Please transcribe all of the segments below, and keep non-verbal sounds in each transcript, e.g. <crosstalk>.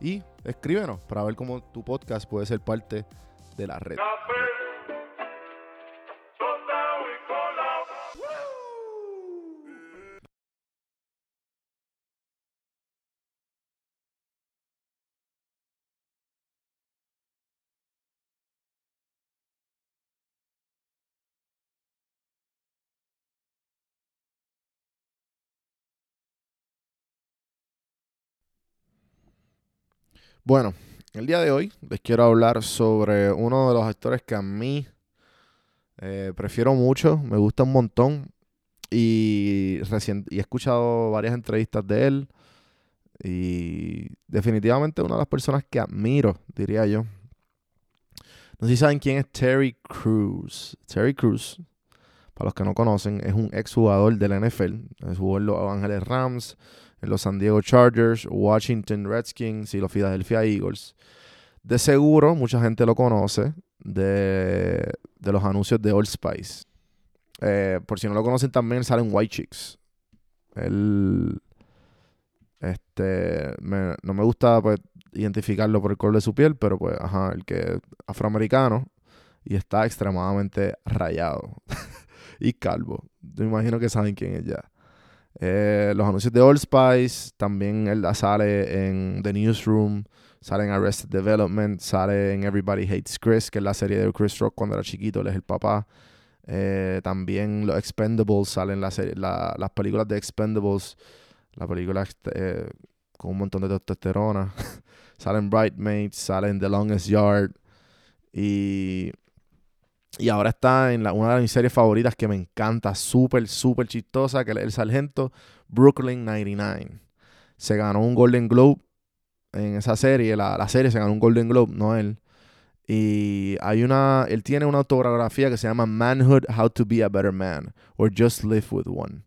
Y escríbenos para ver cómo tu podcast puede ser parte de la red. Bueno, el día de hoy les quiero hablar sobre uno de los actores que a mí eh, prefiero mucho, me gusta un montón y, y he escuchado varias entrevistas de él y definitivamente una de las personas que admiro, diría yo. No sé si saben quién es Terry Crews. Terry Crews, para los que no conocen, es un exjugador del NFL. Jugó en los Ángeles Rams, los San Diego Chargers, Washington Redskins y los Philadelphia Eagles. De seguro, mucha gente lo conoce de, los anuncios de Old Spice. Eh, por si no lo conocen, también salen White Chicks. Este. no me gusta pues, identificarlo por el color de su piel, pero pues, ajá, el que es afroamericano y está extremadamente rayado <laughs> y calvo. Yo imagino que saben quién es ya. Eh, los anuncios de Old Spice, también él sale en The Newsroom, sale en Arrested Development, sale en Everybody Hates Chris, que es la serie de Chris Rock cuando era chiquito, él es el papá. Eh, también los Expendables salen la las películas de Expendables, la película eh, con un montón de testosterona. <laughs> salen Bridesmaids, salen The Longest Yard. Y y ahora está en una de mis series favoritas que me encanta, súper, súper chistosa, que es El Sargento Brooklyn 99. Se ganó un Golden Globe en esa serie, la, serie se ganó un Golden Globe, no él. Y hay una, él tiene una autografía que se llama Manhood, How to Be a Better Man, or Just Live with One.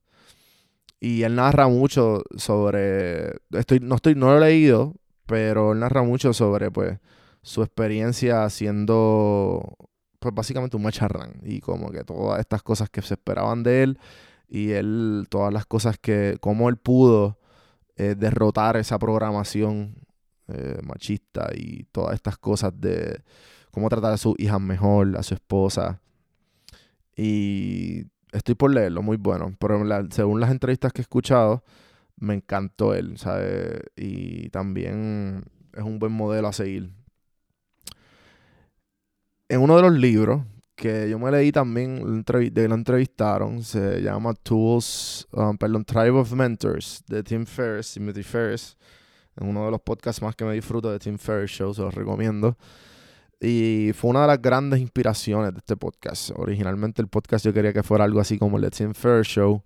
Y él narra mucho sobre, estoy, no, estoy, no lo he leído, pero él narra mucho sobre pues su experiencia siendo pues básicamente un macharrán y como que todas estas cosas que se esperaban de él y él, todas las cosas que, cómo él pudo eh, derrotar esa programación eh, machista y todas estas cosas de cómo tratar a sus hijas mejor, a su esposa. Y estoy por leerlo, muy bueno. Pero según las entrevistas que he escuchado, me encantó él, ¿sabes? Y también es un buen modelo a seguir en uno de los libros que yo me leí también, de lo entrevistaron, se llama Tools, um, perdón, Tribe of Mentors, de Tim Ferriss, Timothy Ferriss, en uno de los podcasts más que me disfruto de Tim Ferriss Show, se los recomiendo. Y fue una de las grandes inspiraciones de este podcast. Originalmente el podcast yo quería que fuera algo así como el Let's Tim Fair Show.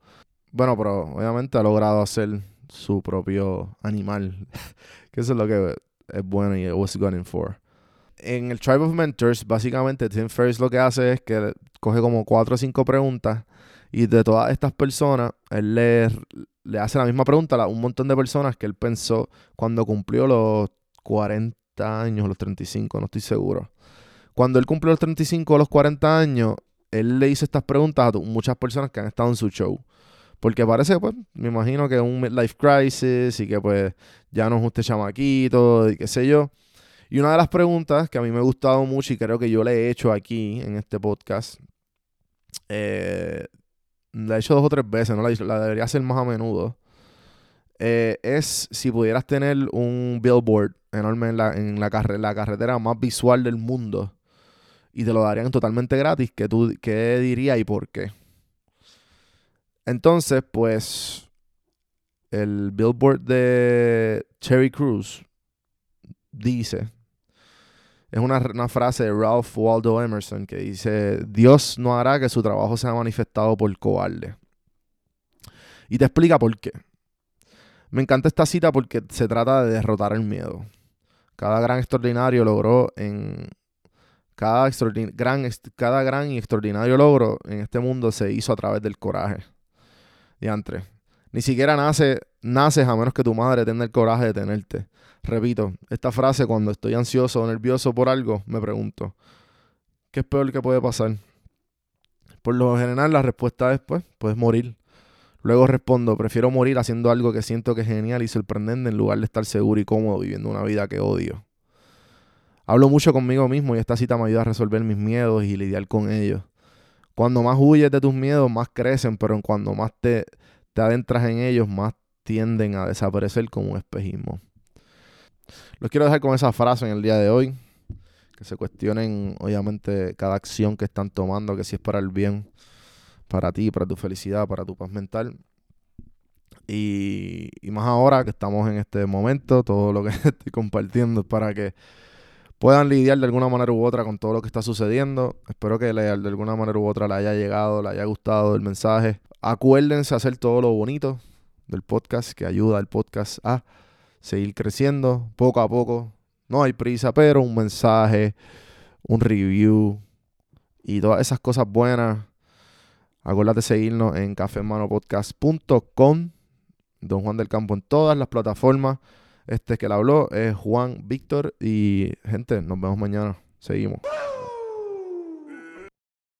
Bueno, pero obviamente ha logrado hacer su propio animal. <laughs> que eso es lo que es bueno y was going for. En el Tribe of Mentors, básicamente Tim Ferriss lo que hace es que coge como cuatro o cinco preguntas y de todas estas personas, él le, le hace la misma pregunta a un montón de personas que él pensó cuando cumplió los 40 años, los 35, no estoy seguro. Cuando él cumplió los 35 o los 40 años, él le hizo estas preguntas a muchas personas que han estado en su show. Porque parece, pues, me imagino que es un midlife crisis y que, pues, ya no es usted chamaquito y qué sé yo. Y una de las preguntas que a mí me ha gustado mucho y creo que yo le he hecho aquí en este podcast, eh, la he hecho dos o tres veces, no la, debería hacer más a menudo, eh, es si pudieras tener un billboard enorme en, la, en la, la carretera más visual del mundo y te lo darían totalmente gratis, ¿qué, tú, qué dirías y por qué? Entonces, pues, el billboard de Cherry Cruz dice, es una, frase de Ralph Waldo Emerson que dice, Dios no hará que su trabajo sea manifestado por cobarde. Y te explica por qué. Me encanta esta cita porque se trata de derrotar el miedo. Cada gran extraordinario logró en cada, gran, cada gran y extraordinario logro en este mundo se hizo a través del coraje. Diantre. Ni siquiera nace, naces a menos que tu madre tenga el coraje de tenerte. Repito, esta frase cuando estoy ansioso o nervioso por algo, me pregunto, ¿qué es peor que puede pasar? Por lo general la respuesta es, pues, puedes morir. Luego respondo, prefiero morir haciendo algo que siento que es genial y sorprendente en lugar de estar seguro y cómodo viviendo una vida que odio. Hablo mucho conmigo mismo y esta cita me ayuda a resolver mis miedos y lidiar con ellos. Cuando más huyes de tus miedos, más crecen, pero cuando más te, te adentras en ellos, más tienden a desaparecer como un espejismo. Los quiero dejar con esa frase en el día de hoy. Que se cuestionen, obviamente, cada acción que están tomando, que si es para el bien, para ti, para tu felicidad, para tu paz mental. Y, más ahora que estamos en este momento, todo lo que <laughs> estoy compartiendo es para que puedan lidiar de alguna manera u otra con todo lo que está sucediendo. Espero que de alguna manera u otra le haya llegado, le haya gustado el mensaje. Acuérdense hacer todo lo bonito del podcast que ayuda al podcast a seguir creciendo poco a poco. No hay prisa, pero un mensaje, un review y todas esas cosas buenas. Acuérdate de seguirnos en cafemanopodcast.com. Don Juan del Campo en todas las plataformas. Este que le habló es Juan Víctor. Y gente, nos vemos mañana. Seguimos.